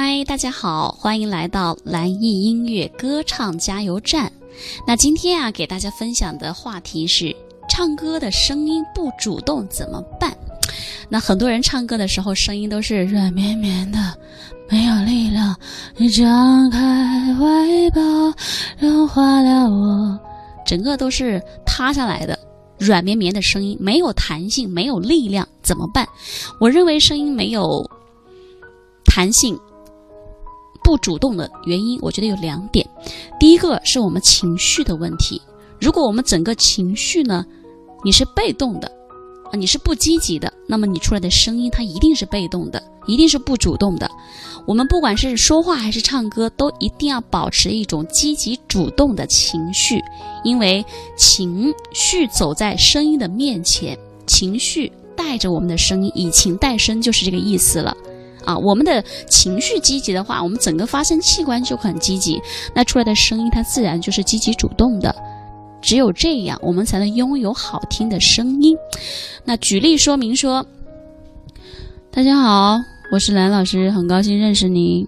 嗨，大家好，欢迎来到蓝艺音乐歌唱加油站。那今天啊，给大家分享的话题是唱歌的声音不主动怎么办？那很多人唱歌的时候，声音都是软绵绵的，没有力量。你张开怀抱，融化了我，整个都是塌下来的，软绵绵的声音，没有弹性，没有力量，怎么办？我认为声音没有弹性。不主动的原因，我觉得有两点。第一个是我们情绪的问题。如果我们整个情绪呢，你是被动的，啊，你是不积极的，那么你出来的声音它一定是被动的，一定是不主动的。我们不管是说话还是唱歌，都一定要保持一种积极主动的情绪，因为情绪走在声音的面前，情绪带着我们的声音，以情带声，就是这个意思了。啊，我们的情绪积极的话，我们整个发声器官就很积极，那出来的声音它自然就是积极主动的。只有这样，我们才能拥有好听的声音。那举例说明说，大家好，我是蓝老师，很高兴认识您。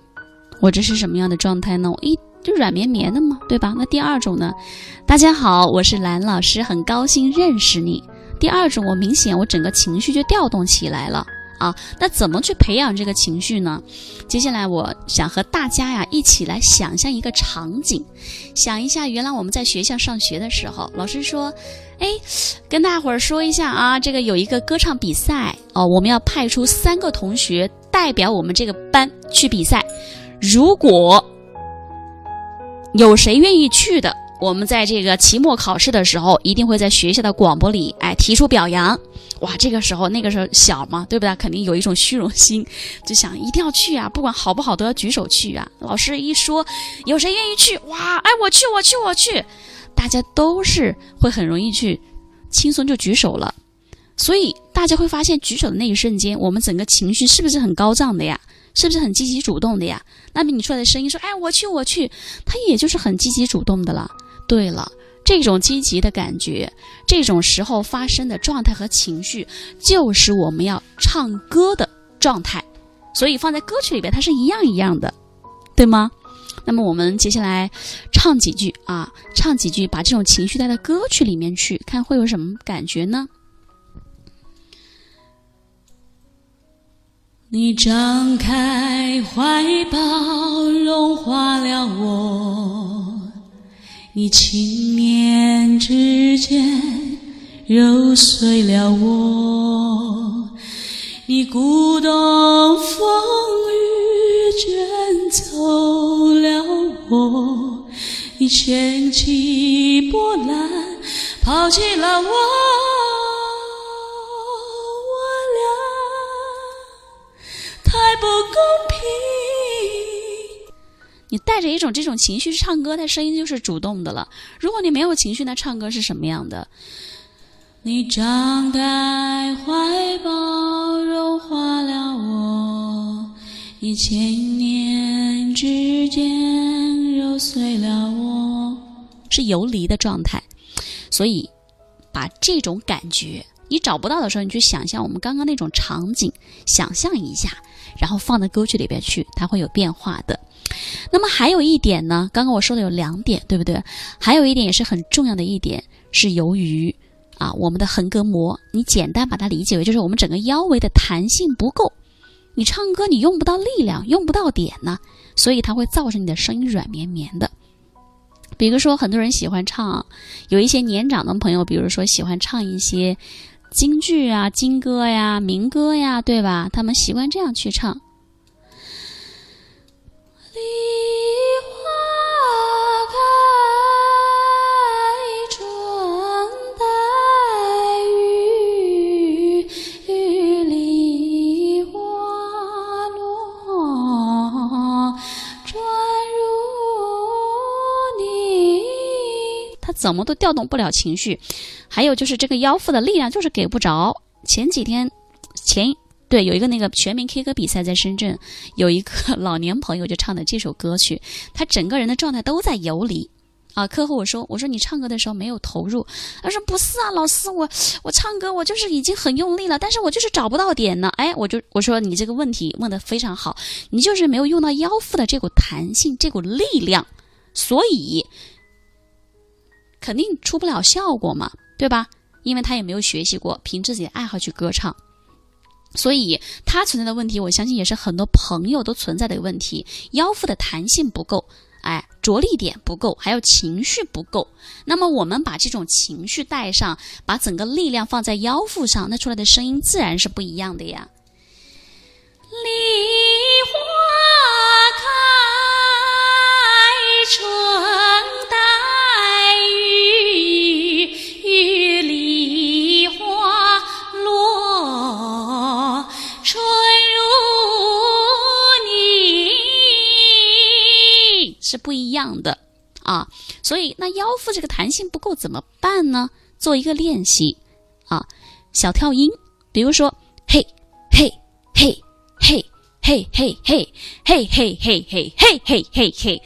我这是什么样的状态呢？我一就软绵绵的嘛，对吧？那第二种呢？大家好，我是蓝老师，很高兴认识你。第二种，我明显我整个情绪就调动起来了。啊，那怎么去培养这个情绪呢？接下来我想和大家呀一起来想象一个场景，想一下原来我们在学校上学的时候，老师说，哎，跟大伙儿说一下啊，这个有一个歌唱比赛哦，我们要派出三个同学代表我们这个班去比赛，如果有谁愿意去的。我们在这个期末考试的时候，一定会在学校的广播里，哎，提出表扬。哇，这个时候那个时候小嘛，对不对？肯定有一种虚荣心，就想一定要去啊，不管好不好都要举手去啊。老师一说有谁愿意去，哇，哎，我去，我去，我去，大家都是会很容易去，轻松就举手了。所以大家会发现，举手的那一瞬间，我们整个情绪是不是很高涨的呀？是不是很积极主动的呀？那么你出来的声音说，哎，我去，我去，他也就是很积极主动的了。对了，这种积极的感觉，这种时候发生的状态和情绪，就是我们要唱歌的状态，所以放在歌曲里边，它是一样一样的，对吗？那么我们接下来唱几句啊，唱几句，把这种情绪带到歌曲里面去，看会有什么感觉呢？你张开怀抱，融化了我。你轻念之间揉碎了我，你鼓动风雨卷走了我，你掀起波澜抛弃了，我。你带着一种这种情绪去唱歌，他声音就是主动的了。如果你没有情绪，那唱歌是什么样的？你张开怀抱，融化了我；一千年之间，揉碎了我。是游离的状态，所以把这种感觉，你找不到的时候，你去想象我们刚刚那种场景，想象一下，然后放到歌曲里边去，它会有变化的。那么还有一点呢，刚刚我说的有两点，对不对？还有一点也是很重要的一点，是由于啊，我们的横膈膜，你简单把它理解为就是我们整个腰围的弹性不够，你唱歌你用不到力量，用不到点呢，所以它会造成你的声音软绵绵的。比如说，很多人喜欢唱，有一些年长的朋友，比如说喜欢唱一些京剧啊、京歌呀、民歌呀，对吧？他们习惯这样去唱。怎么都调动不了情绪，还有就是这个腰腹的力量就是给不着。前几天，前对有一个那个全民 K 歌比赛在深圳，有一个老年朋友就唱的这首歌曲，他整个人的状态都在游离，啊，课后我说我说你唱歌的时候没有投入，他说不是啊，老师我我唱歌我就是已经很用力了，但是我就是找不到点呢。哎，我就我说你这个问题问的非常好，你就是没有用到腰腹的这股弹性这股力量，所以肯定出不了效果嘛，对吧？因为他也没有学习过，凭自己的爱好去歌唱，所以他存在的问题，我相信也是很多朋友都存在的问题，腰腹的弹性不够。哎，着力点不够，还有情绪不够。那么我们把这种情绪带上，把整个力量放在腰腹上，那出来的声音自然是不一样的呀。力是不一样的啊，所以那腰腹这个弹性不够怎么办呢？做一个练习啊，小跳音，比如说嘿嘿嘿嘿嘿嘿嘿嘿嘿嘿嘿嘿嘿嘿嘿，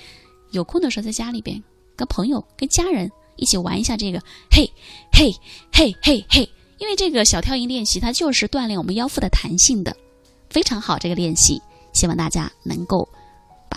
有空的时候在家里边跟朋友跟家人一起玩一下这个嘿嘿嘿嘿嘿，因为这个小跳音练习它就是锻炼我们腰腹的弹性的，非常好这个练习，希望大家能够。